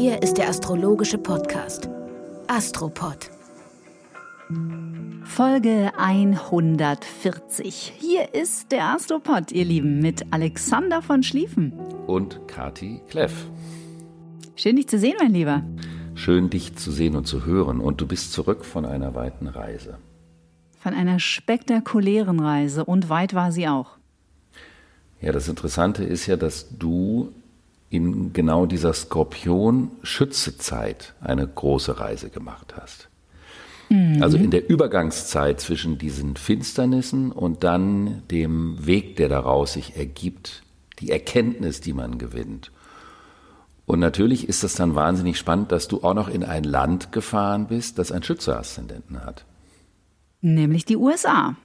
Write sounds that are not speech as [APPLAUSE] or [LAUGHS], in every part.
Hier ist der astrologische Podcast Astropod. Folge 140. Hier ist der Astropod, ihr Lieben, mit Alexander von Schlieffen. Und Kati Kleff. Schön, dich zu sehen, mein Lieber. Schön, dich zu sehen und zu hören. Und du bist zurück von einer weiten Reise. Von einer spektakulären Reise. Und weit war sie auch. Ja, das Interessante ist ja, dass du in genau dieser Skorpion-Schütze-Zeit eine große Reise gemacht hast. Mhm. Also in der Übergangszeit zwischen diesen Finsternissen und dann dem Weg, der daraus sich ergibt, die Erkenntnis, die man gewinnt. Und natürlich ist es dann wahnsinnig spannend, dass du auch noch in ein Land gefahren bist, das einen Schütze-Aszendenten hat. Nämlich die USA.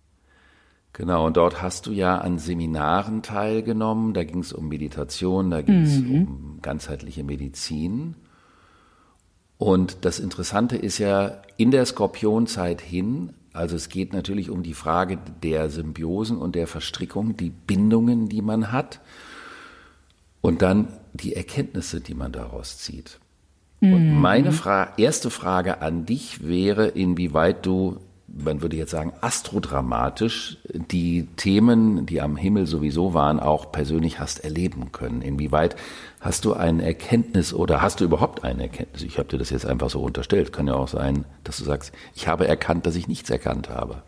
Genau, und dort hast du ja an Seminaren teilgenommen. Da ging es um Meditation, da ging es mhm. um ganzheitliche Medizin. Und das Interessante ist ja in der Skorpionzeit hin, also es geht natürlich um die Frage der Symbiosen und der Verstrickung, die Bindungen, die man hat und dann die Erkenntnisse, die man daraus zieht. Und mhm. meine Fra erste Frage an dich wäre, inwieweit du man würde jetzt sagen, astrodramatisch die Themen, die am Himmel sowieso waren, auch persönlich hast erleben können. Inwieweit hast du eine Erkenntnis oder hast du überhaupt eine Erkenntnis? Ich habe dir das jetzt einfach so unterstellt. Kann ja auch sein, dass du sagst, ich habe erkannt, dass ich nichts erkannt habe.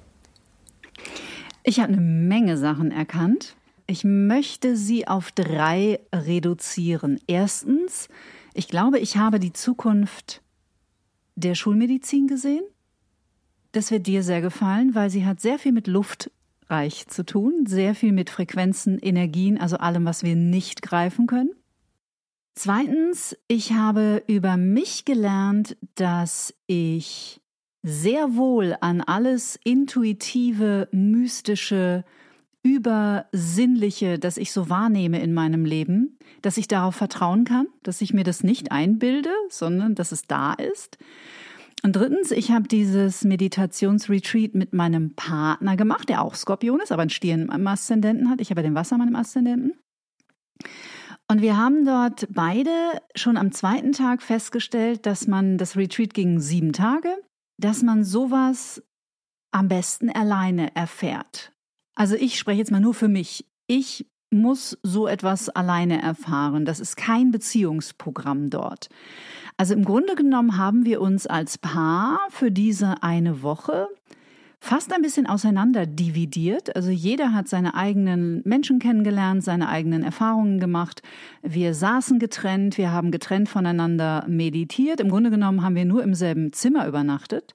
Ich habe eine Menge Sachen erkannt. Ich möchte sie auf drei reduzieren. Erstens, ich glaube, ich habe die Zukunft der Schulmedizin gesehen. Das wird dir sehr gefallen, weil sie hat sehr viel mit Luftreich zu tun, sehr viel mit Frequenzen, Energien, also allem, was wir nicht greifen können. Zweitens, ich habe über mich gelernt, dass ich sehr wohl an alles intuitive, mystische, übersinnliche, das ich so wahrnehme in meinem Leben, dass ich darauf vertrauen kann, dass ich mir das nicht einbilde, sondern dass es da ist. Und drittens, ich habe dieses Meditationsretreat mit meinem Partner gemacht, der auch Skorpion ist, aber einen Stier im Aszendenten hat. Ich habe ja den Wassermann im Aszendenten. Und wir haben dort beide schon am zweiten Tag festgestellt, dass man, das Retreat ging sieben Tage, dass man sowas am besten alleine erfährt. Also ich spreche jetzt mal nur für mich. Ich muss so etwas alleine erfahren. Das ist kein Beziehungsprogramm dort. Also im Grunde genommen haben wir uns als Paar für diese eine Woche fast ein bisschen auseinander dividiert. Also jeder hat seine eigenen Menschen kennengelernt, seine eigenen Erfahrungen gemacht. Wir saßen getrennt, wir haben getrennt voneinander meditiert. Im Grunde genommen haben wir nur im selben Zimmer übernachtet.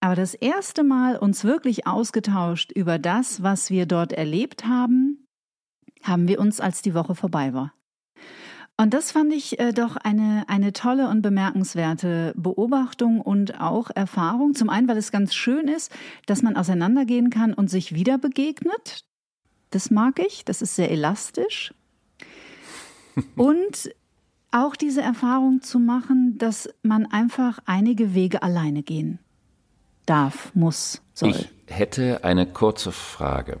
Aber das erste Mal uns wirklich ausgetauscht über das, was wir dort erlebt haben, haben wir uns, als die Woche vorbei war. Und das fand ich äh, doch eine, eine tolle und bemerkenswerte Beobachtung und auch Erfahrung. Zum einen, weil es ganz schön ist, dass man auseinandergehen kann und sich wieder begegnet. Das mag ich, das ist sehr elastisch. [LAUGHS] und auch diese Erfahrung zu machen, dass man einfach einige Wege alleine gehen darf, muss, soll. Ich hätte eine kurze Frage.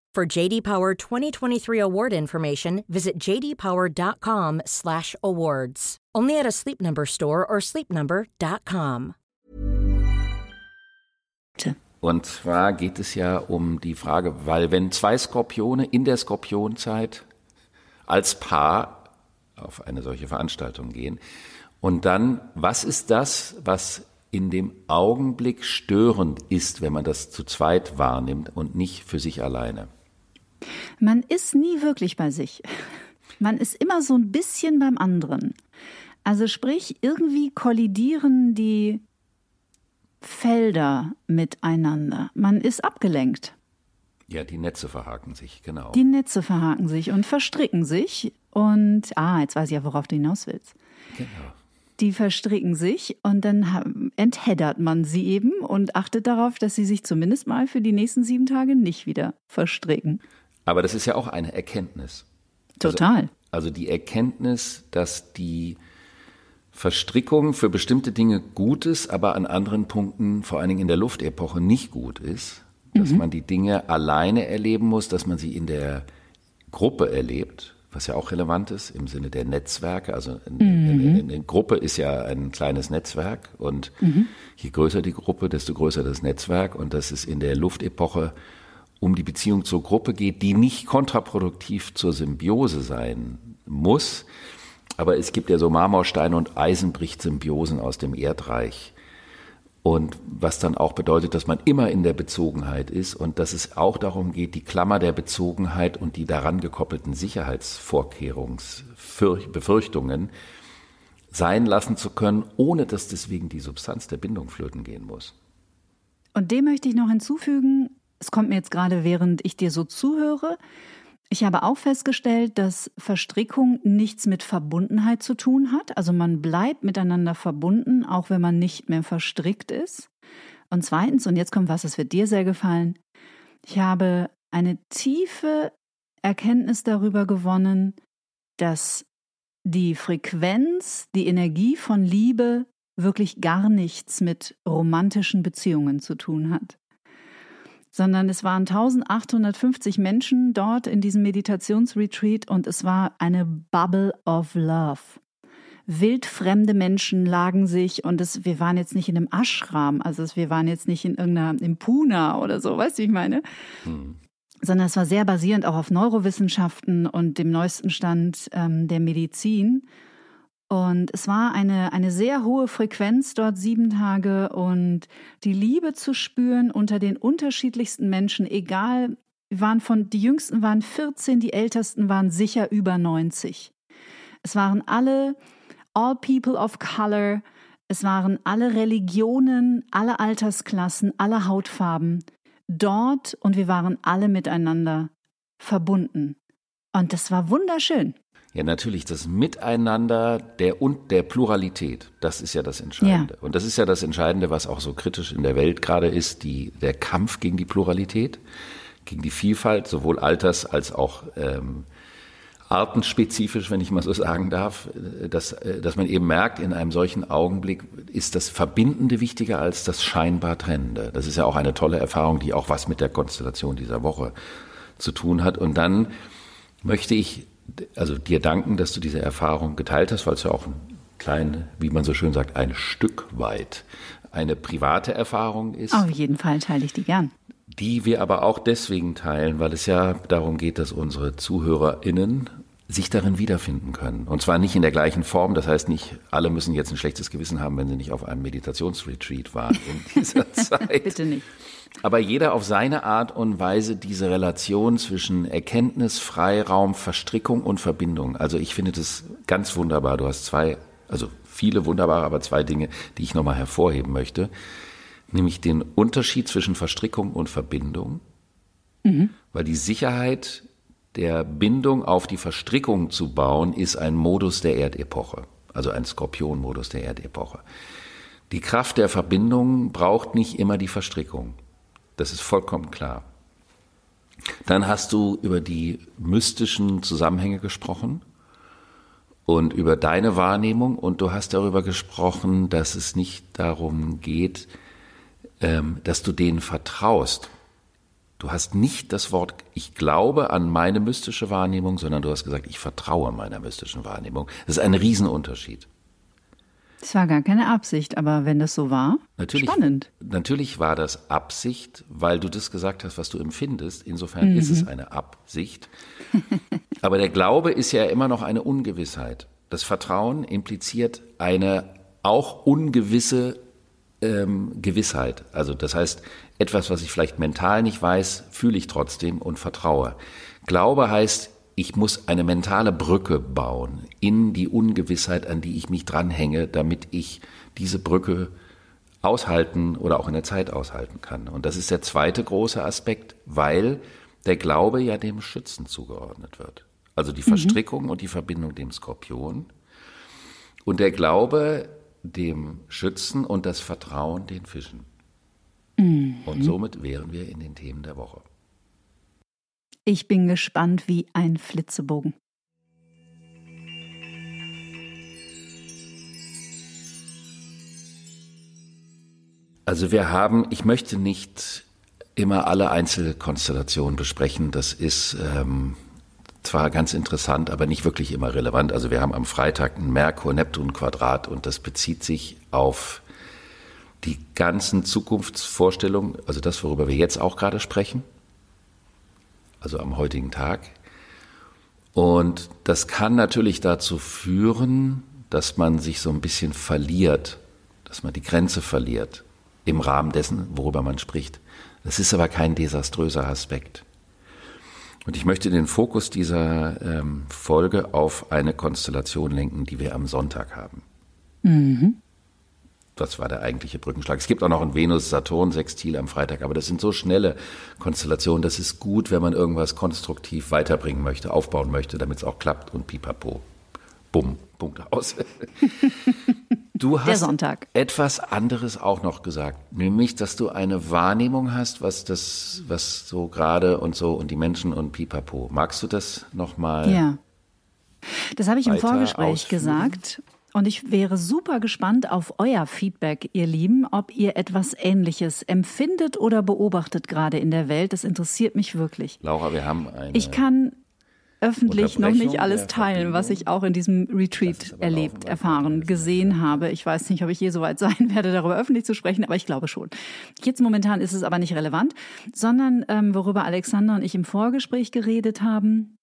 For JD Power 2023 award information, visit jdpower.com/awards. Only at a Sleep Number store or sleepnumber.com. Und zwar geht es ja um die Frage, weil wenn zwei Skorpione in der Skorpionzeit als Paar auf eine solche Veranstaltung gehen und dann, was ist das, was in dem Augenblick störend ist, wenn man das zu zweit wahrnimmt und nicht für sich alleine? Man ist nie wirklich bei sich. Man ist immer so ein bisschen beim anderen. Also sprich, irgendwie kollidieren die Felder miteinander. Man ist abgelenkt. Ja, die Netze verhaken sich, genau. Die Netze verhaken sich und verstricken sich. Und, ah, jetzt weiß ich ja, worauf du hinaus willst. Genau. Die verstricken sich und dann entheddert man sie eben und achtet darauf, dass sie sich zumindest mal für die nächsten sieben Tage nicht wieder verstricken. Aber das ist ja auch eine Erkenntnis. Total. Also, also die Erkenntnis, dass die Verstrickung für bestimmte Dinge gut ist, aber an anderen Punkten, vor allen Dingen in der Luftepoche, nicht gut ist. Dass mhm. man die Dinge alleine erleben muss, dass man sie in der Gruppe erlebt, was ja auch relevant ist im Sinne der Netzwerke. Also eine, mhm. Gruppe ist ja ein kleines Netzwerk und mhm. je größer die Gruppe, desto größer das Netzwerk. Und dass es in der Luftepoche um die Beziehung zur Gruppe geht, die nicht kontraproduktiv zur Symbiose sein muss. Aber es gibt ja so Marmorsteine und Eisenbricht-Symbiosen aus dem Erdreich. Und was dann auch bedeutet, dass man immer in der Bezogenheit ist und dass es auch darum geht, die Klammer der Bezogenheit und die daran gekoppelten Sicherheitsvorkehrungsbefürchtungen sein lassen zu können, ohne dass deswegen die Substanz der Bindung flöten gehen muss. Und dem möchte ich noch hinzufügen, es kommt mir jetzt gerade, während ich dir so zuhöre, ich habe auch festgestellt, dass Verstrickung nichts mit Verbundenheit zu tun hat. Also man bleibt miteinander verbunden, auch wenn man nicht mehr verstrickt ist. Und zweitens, und jetzt kommt was, das wird dir sehr gefallen, ich habe eine tiefe Erkenntnis darüber gewonnen, dass die Frequenz, die Energie von Liebe wirklich gar nichts mit romantischen Beziehungen zu tun hat sondern es waren 1850 Menschen dort in diesem Meditationsretreat und es war eine Bubble of Love. Wildfremde Menschen lagen sich und es, wir waren jetzt nicht in einem Ashram, also wir waren jetzt nicht in irgendeiner, im Puna oder so, weißt du, wie ich meine? Hm. Sondern es war sehr basierend auch auf Neurowissenschaften und dem neuesten Stand ähm, der Medizin. Und es war eine, eine sehr hohe Frequenz dort sieben Tage und die Liebe zu spüren unter den unterschiedlichsten Menschen, egal, waren von, die jüngsten waren 14, die ältesten waren sicher über 90. Es waren alle all people of color, es waren alle Religionen, alle Altersklassen, alle Hautfarben dort und wir waren alle miteinander verbunden. Und das war wunderschön. Ja, natürlich, das Miteinander der und der Pluralität, das ist ja das Entscheidende. Ja. Und das ist ja das Entscheidende, was auch so kritisch in der Welt gerade ist, die, der Kampf gegen die Pluralität, gegen die Vielfalt, sowohl alters- als auch ähm, artenspezifisch, wenn ich mal so sagen darf, dass, dass man eben merkt, in einem solchen Augenblick ist das Verbindende wichtiger als das scheinbar Trennende. Das ist ja auch eine tolle Erfahrung, die auch was mit der Konstellation dieser Woche zu tun hat. Und dann möchte ich also dir danken, dass du diese Erfahrung geteilt hast, weil es ja auch ein klein, wie man so schön sagt, ein Stück weit eine private Erfahrung ist. Auf jeden Fall teile ich die gern. Die wir aber auch deswegen teilen, weil es ja darum geht, dass unsere ZuhörerInnen sich darin wiederfinden können. Und zwar nicht in der gleichen Form. Das heißt nicht, alle müssen jetzt ein schlechtes Gewissen haben, wenn sie nicht auf einem Meditationsretreat waren in [LAUGHS] dieser Zeit. Bitte nicht. Aber jeder auf seine Art und Weise diese Relation zwischen Erkenntnis, Freiraum, Verstrickung und Verbindung. Also ich finde das ganz wunderbar. Du hast zwei, also viele wunderbare, aber zwei Dinge, die ich nochmal hervorheben möchte. Nämlich den Unterschied zwischen Verstrickung und Verbindung. Mhm. Weil die Sicherheit der Bindung auf die Verstrickung zu bauen, ist ein Modus der Erdepoche. Also ein Skorpionmodus der Erdepoche. Die Kraft der Verbindung braucht nicht immer die Verstrickung. Das ist vollkommen klar. Dann hast du über die mystischen Zusammenhänge gesprochen und über deine Wahrnehmung und du hast darüber gesprochen, dass es nicht darum geht, ähm, dass du denen vertraust. Du hast nicht das Wort ich glaube an meine mystische Wahrnehmung, sondern du hast gesagt, ich vertraue meiner mystischen Wahrnehmung. Das ist ein Riesenunterschied. Es war gar keine Absicht, aber wenn das so war, natürlich, spannend. Natürlich war das Absicht, weil du das gesagt hast, was du empfindest. Insofern mhm. ist es eine Absicht. [LAUGHS] aber der Glaube ist ja immer noch eine Ungewissheit. Das Vertrauen impliziert eine auch ungewisse ähm, Gewissheit. Also das heißt, etwas, was ich vielleicht mental nicht weiß, fühle ich trotzdem und vertraue. Glaube heißt, ich muss eine mentale Brücke bauen in die Ungewissheit, an die ich mich dranhänge, damit ich diese Brücke aushalten oder auch in der Zeit aushalten kann. Und das ist der zweite große Aspekt, weil der Glaube ja dem Schützen zugeordnet wird. Also die Verstrickung mhm. und die Verbindung dem Skorpion. Und der Glaube dem Schützen und das Vertrauen den Fischen. Mhm. Und somit wären wir in den Themen der Woche. Ich bin gespannt wie ein Flitzebogen. Also wir haben, ich möchte nicht immer alle Einzelkonstellationen besprechen. Das ist ähm, zwar ganz interessant, aber nicht wirklich immer relevant. Also wir haben am Freitag ein Merkur-Neptun-Quadrat und das bezieht sich auf die ganzen Zukunftsvorstellungen, also das, worüber wir jetzt auch gerade sprechen, also am heutigen Tag. Und das kann natürlich dazu führen, dass man sich so ein bisschen verliert, dass man die Grenze verliert im Rahmen dessen, worüber man spricht. Das ist aber kein desaströser Aspekt. Und ich möchte den Fokus dieser ähm, Folge auf eine Konstellation lenken, die wir am Sonntag haben. Mhm. Das war der eigentliche Brückenschlag. Es gibt auch noch ein Venus-Saturn-Sextil am Freitag, aber das sind so schnelle Konstellationen. Das ist gut, wenn man irgendwas konstruktiv weiterbringen möchte, aufbauen möchte, damit es auch klappt und pipapo. Bumm, Punkt aus. [LAUGHS] Du hast etwas anderes auch noch gesagt, nämlich, dass du eine Wahrnehmung hast, was das, was so gerade und so und die Menschen und Pipapo. Magst du das nochmal? Ja. Das habe ich im Vorgespräch ausführen? gesagt. Und ich wäre super gespannt auf euer Feedback, ihr Lieben, ob ihr etwas Ähnliches empfindet oder beobachtet gerade in der Welt. Das interessiert mich wirklich. Laura, wir haben eine. Ich kann öffentlich noch nicht alles teilen, was ich auch in diesem Retreat erlebt, erfahren, gesehen habe. Ich weiß nicht, ob ich je so weit sein werde, darüber öffentlich zu sprechen, aber ich glaube schon. Jetzt momentan ist es aber nicht relevant, sondern ähm, worüber Alexander und ich im Vorgespräch geredet haben.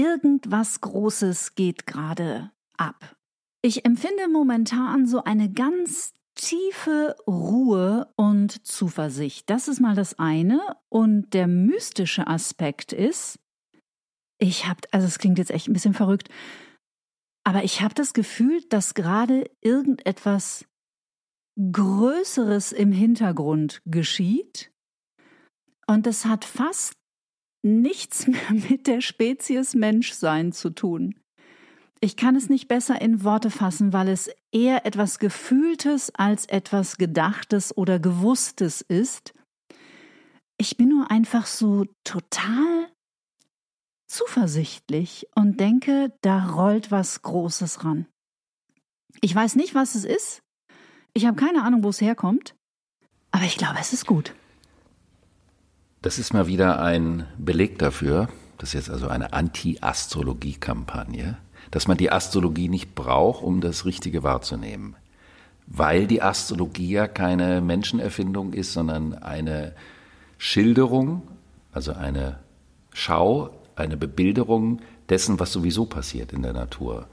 Irgendwas Großes geht gerade ab. Ich empfinde momentan so eine ganz tiefe Ruhe und Zuversicht. Das ist mal das eine. Und der mystische Aspekt ist, ich habe, also es klingt jetzt echt ein bisschen verrückt, aber ich habe das Gefühl, dass gerade irgendetwas Größeres im Hintergrund geschieht. Und das hat fast nichts [LAUGHS] mehr mit der Spezies Menschsein zu tun. Ich kann es nicht besser in Worte fassen, weil es eher etwas Gefühltes als etwas Gedachtes oder Gewusstes ist. Ich bin nur einfach so total zuversichtlich und denke, da rollt was Großes ran. Ich weiß nicht, was es ist. Ich habe keine Ahnung, wo es herkommt. Aber ich glaube, es ist gut. Das ist mal wieder ein Beleg dafür, das ist jetzt also eine Anti-Astrologie-Kampagne, dass man die Astrologie nicht braucht, um das Richtige wahrzunehmen. Weil die Astrologie ja keine Menschenerfindung ist, sondern eine Schilderung, also eine Schau, eine Bebilderung dessen, was sowieso passiert in der Natur.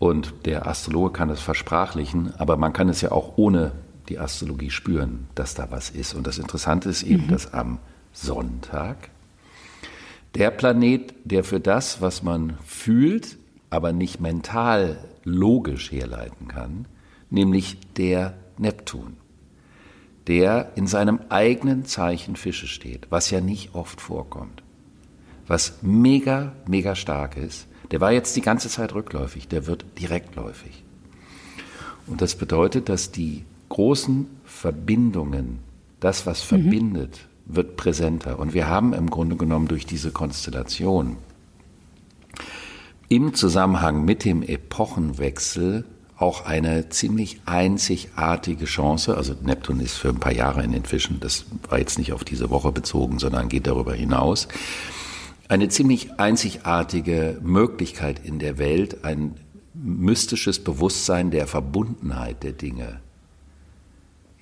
Und der Astrologe kann es versprachlichen, aber man kann es ja auch ohne die Astrologie spüren, dass da was ist. Und das Interessante ist eben, mhm. dass am Sonntag der Planet, der für das, was man fühlt, aber nicht mental logisch herleiten kann, nämlich der Neptun, der in seinem eigenen Zeichen Fische steht, was ja nicht oft vorkommt, was mega, mega stark ist, der war jetzt die ganze Zeit rückläufig, der wird direktläufig. Und das bedeutet, dass die großen Verbindungen, das, was mhm. verbindet, wird präsenter. Und wir haben im Grunde genommen durch diese Konstellation im Zusammenhang mit dem Epochenwechsel auch eine ziemlich einzigartige Chance. Also Neptun ist für ein paar Jahre in den Fischen, das war jetzt nicht auf diese Woche bezogen, sondern geht darüber hinaus. Eine ziemlich einzigartige Möglichkeit in der Welt, ein mystisches Bewusstsein der Verbundenheit der Dinge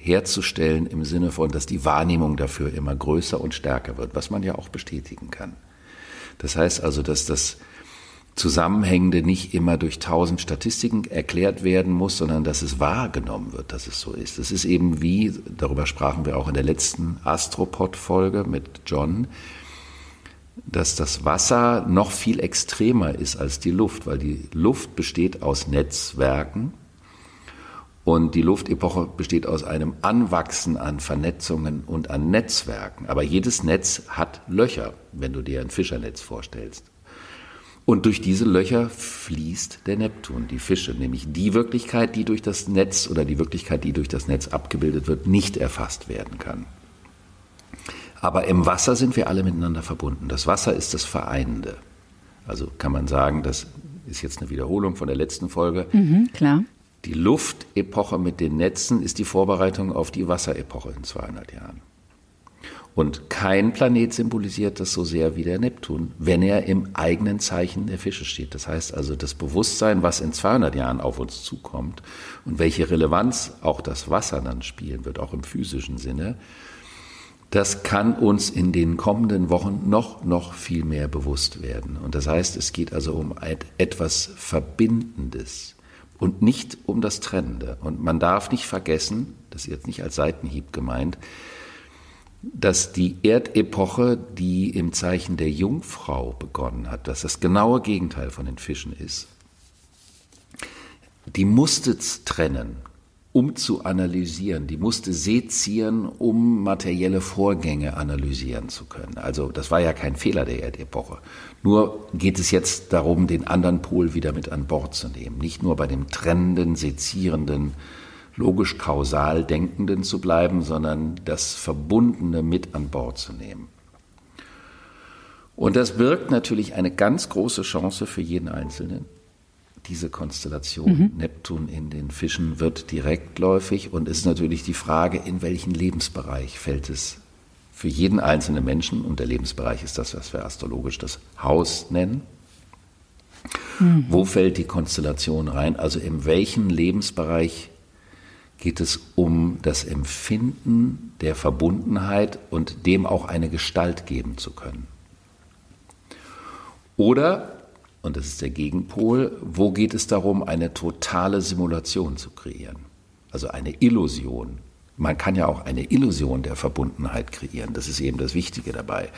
herzustellen im Sinne von, dass die Wahrnehmung dafür immer größer und stärker wird, was man ja auch bestätigen kann. Das heißt also, dass das Zusammenhängende nicht immer durch tausend Statistiken erklärt werden muss, sondern dass es wahrgenommen wird, dass es so ist. Es ist eben wie, darüber sprachen wir auch in der letzten Astropod-Folge mit John, dass das Wasser noch viel extremer ist als die Luft, weil die Luft besteht aus Netzwerken Und die Luftepoche besteht aus einem Anwachsen an Vernetzungen und an Netzwerken. Aber jedes Netz hat Löcher, wenn du dir ein Fischernetz vorstellst. Und durch diese Löcher fließt der Neptun, die Fische, nämlich die Wirklichkeit, die durch das Netz oder die Wirklichkeit, die durch das Netz abgebildet wird, nicht erfasst werden kann. Aber im Wasser sind wir alle miteinander verbunden. Das Wasser ist das Vereinende. Also kann man sagen, das ist jetzt eine Wiederholung von der letzten Folge. Mhm, klar. Die Luftepoche mit den Netzen ist die Vorbereitung auf die Wasserepoche in 200 Jahren. Und kein Planet symbolisiert das so sehr wie der Neptun, wenn er im eigenen Zeichen der Fische steht. Das heißt also, das Bewusstsein, was in 200 Jahren auf uns zukommt und welche Relevanz auch das Wasser dann spielen wird, auch im physischen Sinne, das kann uns in den kommenden Wochen noch, noch viel mehr bewusst werden. Und das heißt, es geht also um etwas Verbindendes und nicht um das Trennende. Und man darf nicht vergessen, das ist jetzt nicht als Seitenhieb gemeint, dass die Erdepoche, die im Zeichen der Jungfrau begonnen hat, dass das genaue Gegenteil von den Fischen ist, die musste trennen, um zu analysieren. Die musste sezieren, um materielle Vorgänge analysieren zu können. Also das war ja kein Fehler der Erdepoche. Nur geht es jetzt darum, den anderen Pol wieder mit an Bord zu nehmen. Nicht nur bei dem trennenden, sezierenden, logisch-kausal Denkenden zu bleiben, sondern das Verbundene mit an Bord zu nehmen. Und das birgt natürlich eine ganz große Chance für jeden Einzelnen diese Konstellation mhm. Neptun in den Fischen wird direktläufig und ist natürlich die Frage, in welchen Lebensbereich fällt es für jeden einzelnen Menschen, und der Lebensbereich ist das, was wir astrologisch das Haus nennen. Mhm. Wo fällt die Konstellation rein? Also in welchen Lebensbereich geht es um das Empfinden der Verbundenheit und dem auch eine Gestalt geben zu können? Oder und das ist der Gegenpol, wo geht es darum, eine totale Simulation zu kreieren? Also eine Illusion. Man kann ja auch eine Illusion der Verbundenheit kreieren. Das ist eben das Wichtige dabei.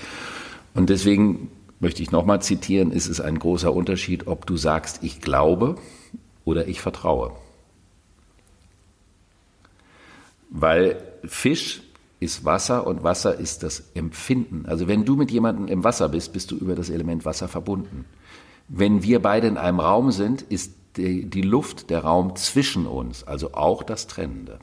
Und deswegen möchte ich nochmal zitieren, ist es ein großer Unterschied, ob du sagst, ich glaube oder ich vertraue. Weil Fisch ist Wasser und Wasser ist das Empfinden. Also wenn du mit jemandem im Wasser bist, bist du über das Element Wasser verbunden. Wenn wir beide in einem Raum sind, ist die, die Luft der Raum zwischen uns, also auch das Trennende.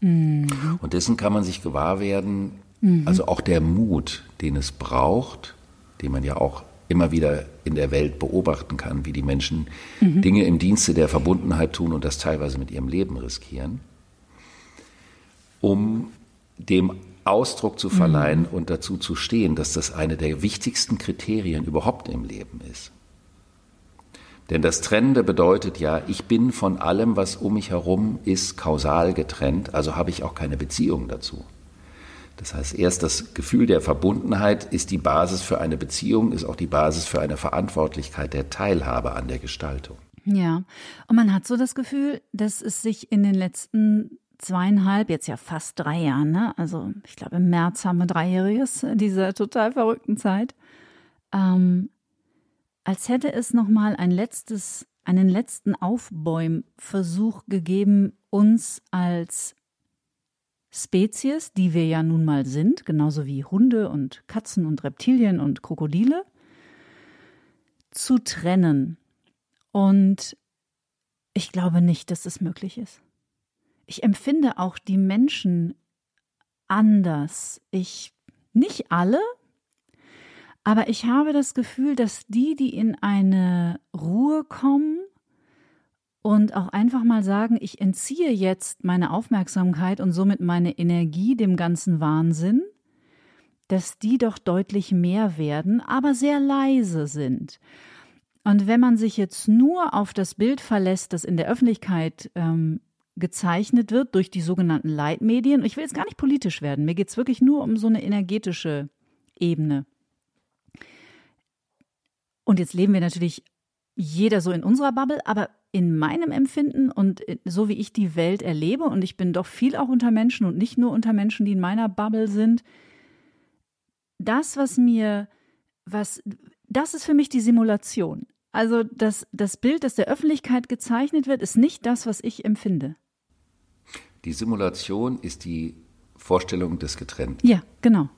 Mhm. Und dessen kann man sich gewahr werden, mhm. also auch der Mut, den es braucht, den man ja auch immer wieder in der Welt beobachten kann, wie die Menschen mhm. Dinge im Dienste der Verbundenheit tun und das teilweise mit ihrem Leben riskieren, um dem Ausdruck zu verleihen mhm. und dazu zu stehen, dass das eine der wichtigsten Kriterien überhaupt im Leben ist. Denn das Trennende bedeutet ja, ich bin von allem, was um mich herum ist, kausal getrennt, also habe ich auch keine Beziehung dazu. Das heißt, erst das Gefühl der Verbundenheit ist die Basis für eine Beziehung, ist auch die Basis für eine Verantwortlichkeit der Teilhabe an der Gestaltung. Ja, und man hat so das Gefühl, dass es sich in den letzten zweieinhalb, jetzt ja fast drei Jahren, ne? Also ich glaube, im März haben wir Dreijähriges dieser total verrückten Zeit. Ähm, als hätte es nochmal ein letztes, einen letzten Aufbäumversuch gegeben, uns als Spezies, die wir ja nun mal sind, genauso wie Hunde und Katzen und Reptilien und Krokodile, zu trennen. Und ich glaube nicht, dass das möglich ist ich empfinde auch die Menschen anders. Ich, nicht alle, aber ich habe das Gefühl, dass die, die in eine Ruhe kommen und auch einfach mal sagen, ich entziehe jetzt meine Aufmerksamkeit und somit meine Energie dem ganzen Wahnsinn, dass die doch deutlich mehr werden, aber sehr leise sind. Und wenn man sich jetzt nur auf das Bild verlässt, das in der Öffentlichkeit ähm, gezeichnet wird durch die sogenannten Leitmedien. Ich will jetzt gar nicht politisch werden, mir geht es wirklich nur um so eine energetische Ebene. Und jetzt leben wir natürlich jeder so in unserer Bubble, aber in meinem Empfinden und so wie ich die Welt erlebe, und ich bin doch viel auch unter Menschen und nicht nur unter Menschen, die in meiner Bubble sind, das, was mir, was, das ist für mich die Simulation. Also das, das Bild, das der Öffentlichkeit gezeichnet wird, ist nicht das, was ich empfinde. Die Simulation ist die Vorstellung des Getrennten. Ja, genau.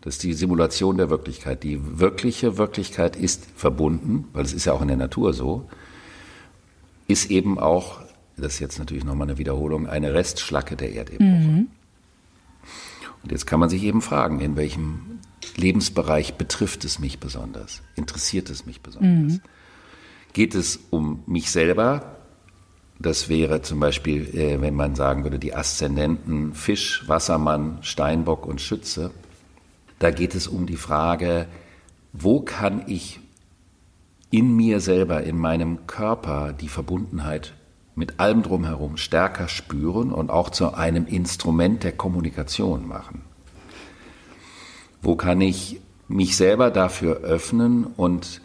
Das ist die Simulation der Wirklichkeit. Die wirkliche Wirklichkeit ist verbunden, weil es ist ja auch in der Natur so, ist eben auch, das ist jetzt natürlich nochmal eine Wiederholung, eine Restschlacke der Erdepoche. Mhm. Und jetzt kann man sich eben fragen, in welchem Lebensbereich betrifft es mich besonders? Interessiert es mich besonders? Mhm. Geht es um mich selber? Das wäre zum Beispiel, äh, wenn man sagen würde, die Aszendenten Fisch, Wassermann, Steinbock und Schütze. Da geht es um die Frage, wo kann ich in mir selber, in meinem Körper die Verbundenheit mit allem drumherum stärker spüren und auch zu einem Instrument der Kommunikation machen. Wo kann ich mich selber dafür öffnen und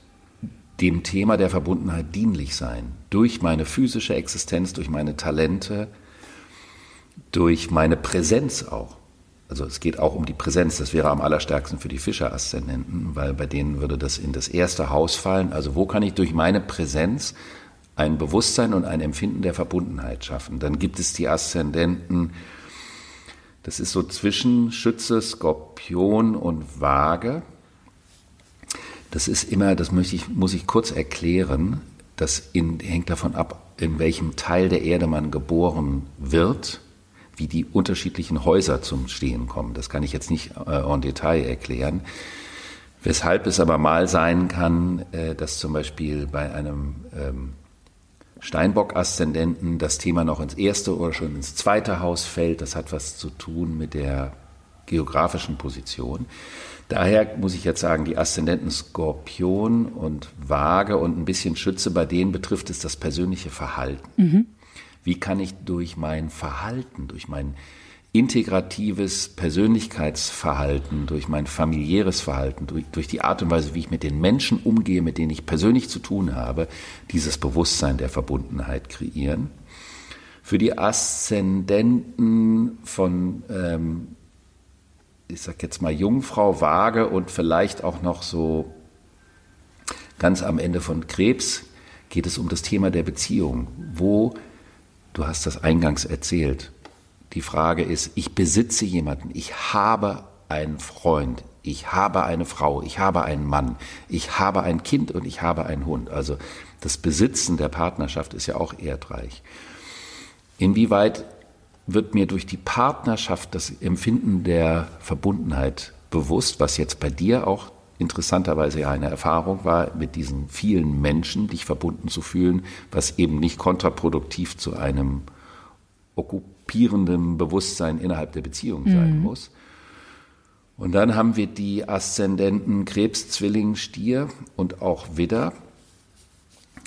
dem Thema der Verbundenheit dienlich sein? Durch meine physische Existenz, durch meine Talente, durch meine Präsenz auch. Also es geht auch um die Präsenz. Das wäre am allerstärksten für die Fischer-Aszendenten, weil bei denen würde das in das erste Haus fallen. Also wo kann ich durch meine Präsenz ein Bewusstsein und ein Empfinden der Verbundenheit schaffen? Dann gibt es die Aszendenten, das ist so zwischen Schütze, Skorpion und Waage. Das ist immer, das möchte ich, muss ich kurz erklären. Das in, hängt davon ab, in welchem Teil der Erde man geboren wird wie die unterschiedlichen Häuser zum Stehen kommen. Das kann ich jetzt nicht äh, en Detail erklären. Weshalb es aber mal sein kann, äh, dass zum Beispiel bei einem ähm, Steinbock-Aszendenten das Thema noch ins erste oder schon ins zweite Haus fällt. Das hat was zu tun mit der geografischen Position. Daher muss ich jetzt sagen, die Aszendenten Skorpion und Waage und ein bisschen Schütze, bei denen betrifft es das persönliche Verhalten. Mhm. Wie kann ich durch mein Verhalten, durch mein integratives Persönlichkeitsverhalten, durch mein familiäres Verhalten, durch, durch, die Art und Weise, wie ich mit den Menschen umgehe, mit denen ich persönlich zu tun habe, dieses Bewusstsein der Verbundenheit kreieren. Für die Aszendenten von, ähm, ich sag jetzt mal Jungfrau, Waage und vielleicht auch noch so ganz am Ende von Krebs geht es um das Thema der Beziehung. Wo Du hast das eingangs erzählt. Die Frage ist, ich besitze jemanden, ich habe einen Freund, ich habe eine Frau, ich habe einen Mann, ich habe ein Kind und ich habe einen Hund. Also das Besitzen der Partnerschaft ist ja auch erdreich. Inwieweit wird mir durch die Partnerschaft das Empfinden der Verbundenheit bewusst, was jetzt bei dir auch interessanterweise ja eine Erfahrung war, mit diesen vielen Menschen dich verbunden zu fühlen, was eben nicht kontraproduktiv zu einem okkupierenden Bewusstsein innerhalb der Beziehung sein mhm. muss. Und dann haben wir die Aszendenten Krebs, Zwilling, Stier und auch Widder.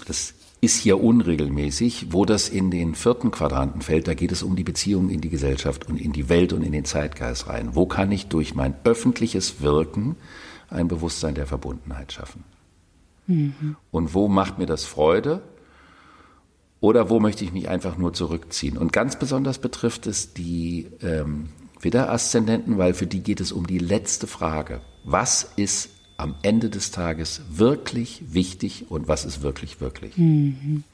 Das ist hier unregelmäßig. Wo das in den vierten Quadranten fällt, da geht es um die Beziehung in die Gesellschaft und in die Welt und in den Zeitgeist rein. Wo kann ich durch mein öffentliches Wirken ein Bewusstsein der Verbundenheit schaffen. Mhm. Und wo macht mir das Freude? Oder wo möchte ich mich einfach nur zurückziehen? Und ganz besonders betrifft es die ähm, Widder-Aszendenten, weil für die geht es um die letzte Frage. Was ist am Ende des Tages wirklich wichtig und was ist wirklich wirklich? Mhm.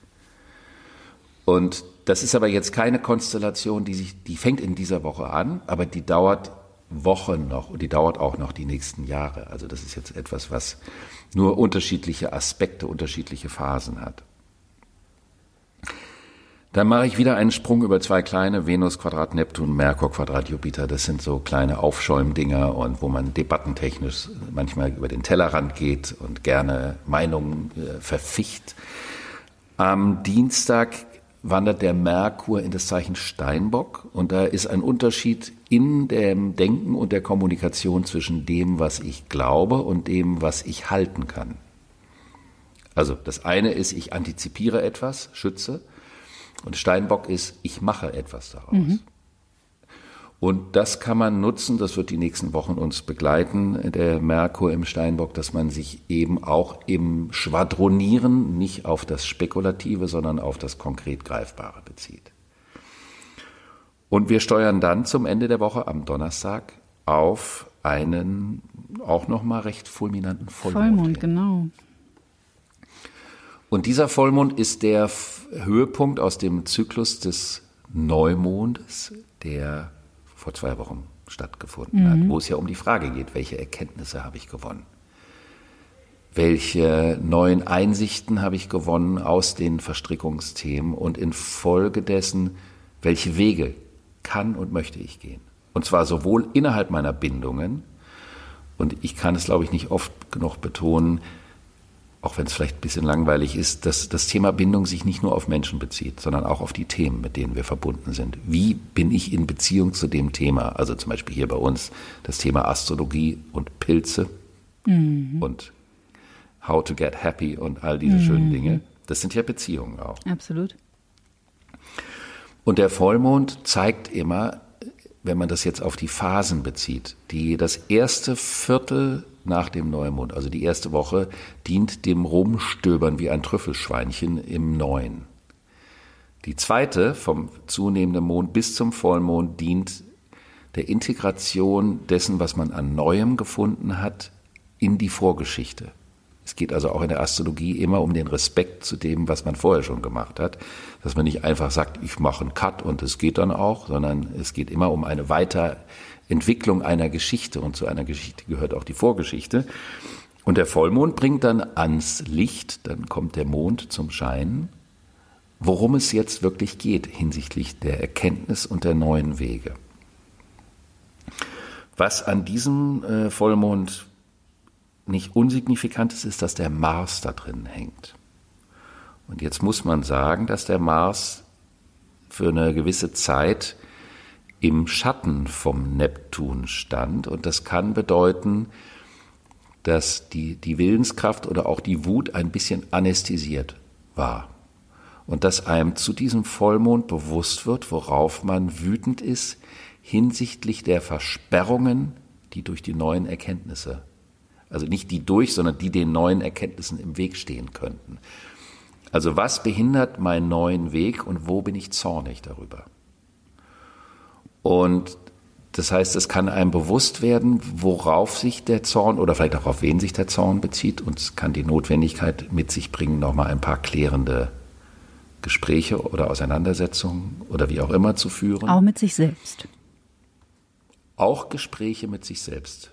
Und das ist aber jetzt keine Konstellation, die sich, die fängt in dieser Woche an, aber die dauert Wochen noch und die dauert auch noch die nächsten Jahre. Also das ist jetzt etwas, was nur unterschiedliche Aspekte, unterschiedliche Phasen hat. Dann mache ich wieder einen Sprung über zwei kleine Venus Quadrat Neptun, Merkur Quadrat Jupiter. Das sind so kleine Aufschäumdinger und wo man debattentechnisch manchmal über den Tellerrand geht und gerne Meinungen äh, verficht. Am Dienstag wandert der Merkur in das Zeichen Steinbock und da ist ein Unterschied in dem Denken und der Kommunikation zwischen dem, was ich glaube und dem, was ich halten kann. Also das eine ist, ich antizipiere etwas, schütze und Steinbock ist, ich mache etwas daraus. Mhm. Und das kann man nutzen, das wird die nächsten Wochen uns begleiten, der Merkur im Steinbock, dass man sich eben auch im Schwadronieren nicht auf das Spekulative, sondern auf das konkret Greifbare bezieht. Und wir steuern dann zum Ende der Woche am Donnerstag auf einen auch nochmal recht fulminanten Vollmond. Vollmond, genau. Und dieser Vollmond ist der Höhepunkt aus dem Zyklus des Neumondes, der vor zwei Wochen stattgefunden mhm. hat, wo es ja um die Frage geht, welche Erkenntnisse habe ich gewonnen? Welche neuen Einsichten habe ich gewonnen aus den Verstrickungsthemen und infolgedessen, welche Wege kann und möchte ich gehen? Und zwar sowohl innerhalb meiner Bindungen, und ich kann es, glaube ich, nicht oft genug betonen, auch wenn es vielleicht ein bisschen langweilig ist, dass das Thema Bindung sich nicht nur auf Menschen bezieht, sondern auch auf die Themen, mit denen wir verbunden sind. Wie bin ich in Beziehung zu dem Thema? Also zum Beispiel hier bei uns das Thema Astrologie und Pilze mhm. und How to get happy und all diese mhm. schönen Dinge. Das sind ja Beziehungen auch. Absolut. Und der Vollmond zeigt immer, wenn man das jetzt auf die Phasen bezieht, die das erste Viertel nach dem Neumond, also die erste Woche, dient dem Rumstöbern wie ein Trüffelschweinchen im Neuen. Die zweite, vom zunehmenden Mond bis zum Vollmond, dient der Integration dessen, was man an Neuem gefunden hat, in die Vorgeschichte. Es geht also auch in der Astrologie immer um den Respekt zu dem, was man vorher schon gemacht hat. Dass man nicht einfach sagt, ich mache einen Cut und es geht dann auch, sondern es geht immer um eine weiter Entwicklung einer Geschichte und zu einer Geschichte gehört auch die Vorgeschichte. Und der Vollmond bringt dann ans Licht, dann kommt der Mond zum Schein, worum es jetzt wirklich geht hinsichtlich der Erkenntnis und der neuen Wege. Was an diesem äh, Vollmond nicht unsignifikant ist, ist, dass der Mars da drin hängt. Und jetzt muss man sagen, dass der Mars für eine gewisse Zeit im Schatten vom Neptun stand. Und das kann bedeuten, dass die, die Willenskraft oder auch die Wut ein bisschen anästhesiert war. Und dass einem zu diesem Vollmond bewusst wird, worauf man wütend ist hinsichtlich der Versperrungen, die durch die neuen Erkenntnisse, also nicht die durch, sondern die den neuen Erkenntnissen im Weg stehen könnten. Also was behindert meinen neuen Weg und wo bin ich zornig darüber? Und das heißt, es kann einem bewusst werden, worauf sich der Zorn oder vielleicht auch auf wen sich der Zorn bezieht. Und es kann die Notwendigkeit mit sich bringen, nochmal ein paar klärende Gespräche oder Auseinandersetzungen oder wie auch immer zu führen. Auch mit sich selbst. Auch Gespräche mit sich selbst.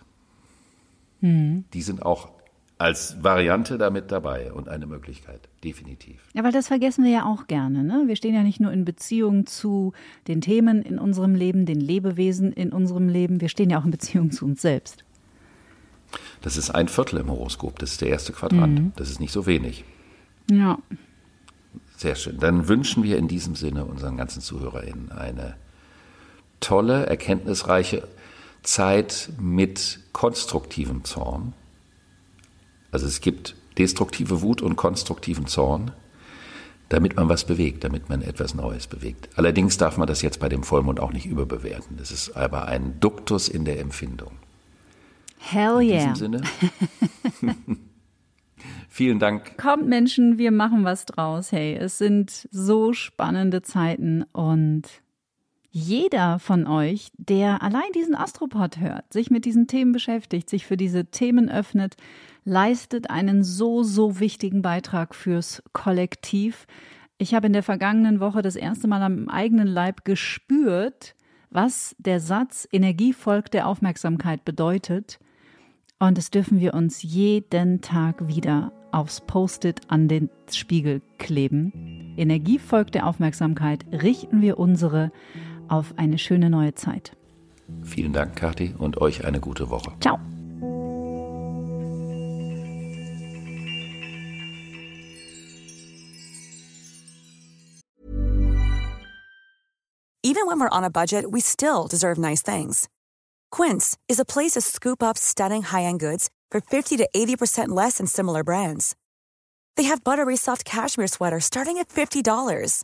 Mhm. Die sind auch als Variante damit dabei und eine Möglichkeit, definitiv. Ja, weil das vergessen wir ja auch gerne. Ne? Wir stehen ja nicht nur in Beziehung zu den Themen in unserem Leben, den Lebewesen in unserem Leben, wir stehen ja auch in Beziehung zu uns selbst. Das ist ein Viertel im Horoskop, das ist der erste Quadrant. Mhm. Das ist nicht so wenig. Ja. Sehr schön. Dann wünschen wir in diesem Sinne unseren ganzen ZuhörerInnen eine tolle, erkenntnisreiche Zeit mit konstruktivem Zorn also es gibt destruktive Wut und konstruktiven Zorn, damit man was bewegt, damit man etwas Neues bewegt. Allerdings darf man das jetzt bei dem Vollmond auch nicht überbewerten. Das ist aber ein Duktus in der Empfindung. Hell yeah. In diesem Sinne. [LAUGHS] Vielen Dank. Kommt Menschen, wir machen was draus. Hey, es sind so spannende Zeiten und jeder von euch, der allein diesen Astropod hört, sich mit diesen Themen beschäftigt, sich für diese Themen öffnet, leistet einen so, so wichtigen Beitrag fürs Kollektiv. Ich habe in der vergangenen Woche das erste Mal am eigenen Leib gespürt, was der Satz Energie folgt der Aufmerksamkeit bedeutet. Und das dürfen wir uns jeden Tag wieder aufs Post-it an den Spiegel kleben. Energie folgt der Aufmerksamkeit, richten wir unsere auf eine schöne neue Zeit. Vielen Dank, Kathi, und euch eine gute Woche. Ciao. Even when we're on a budget, we still deserve nice things. Quince is a place to scoop up stunning high-end goods for 50 to 80% less than similar brands. They have buttery soft cashmere sweaters starting at $50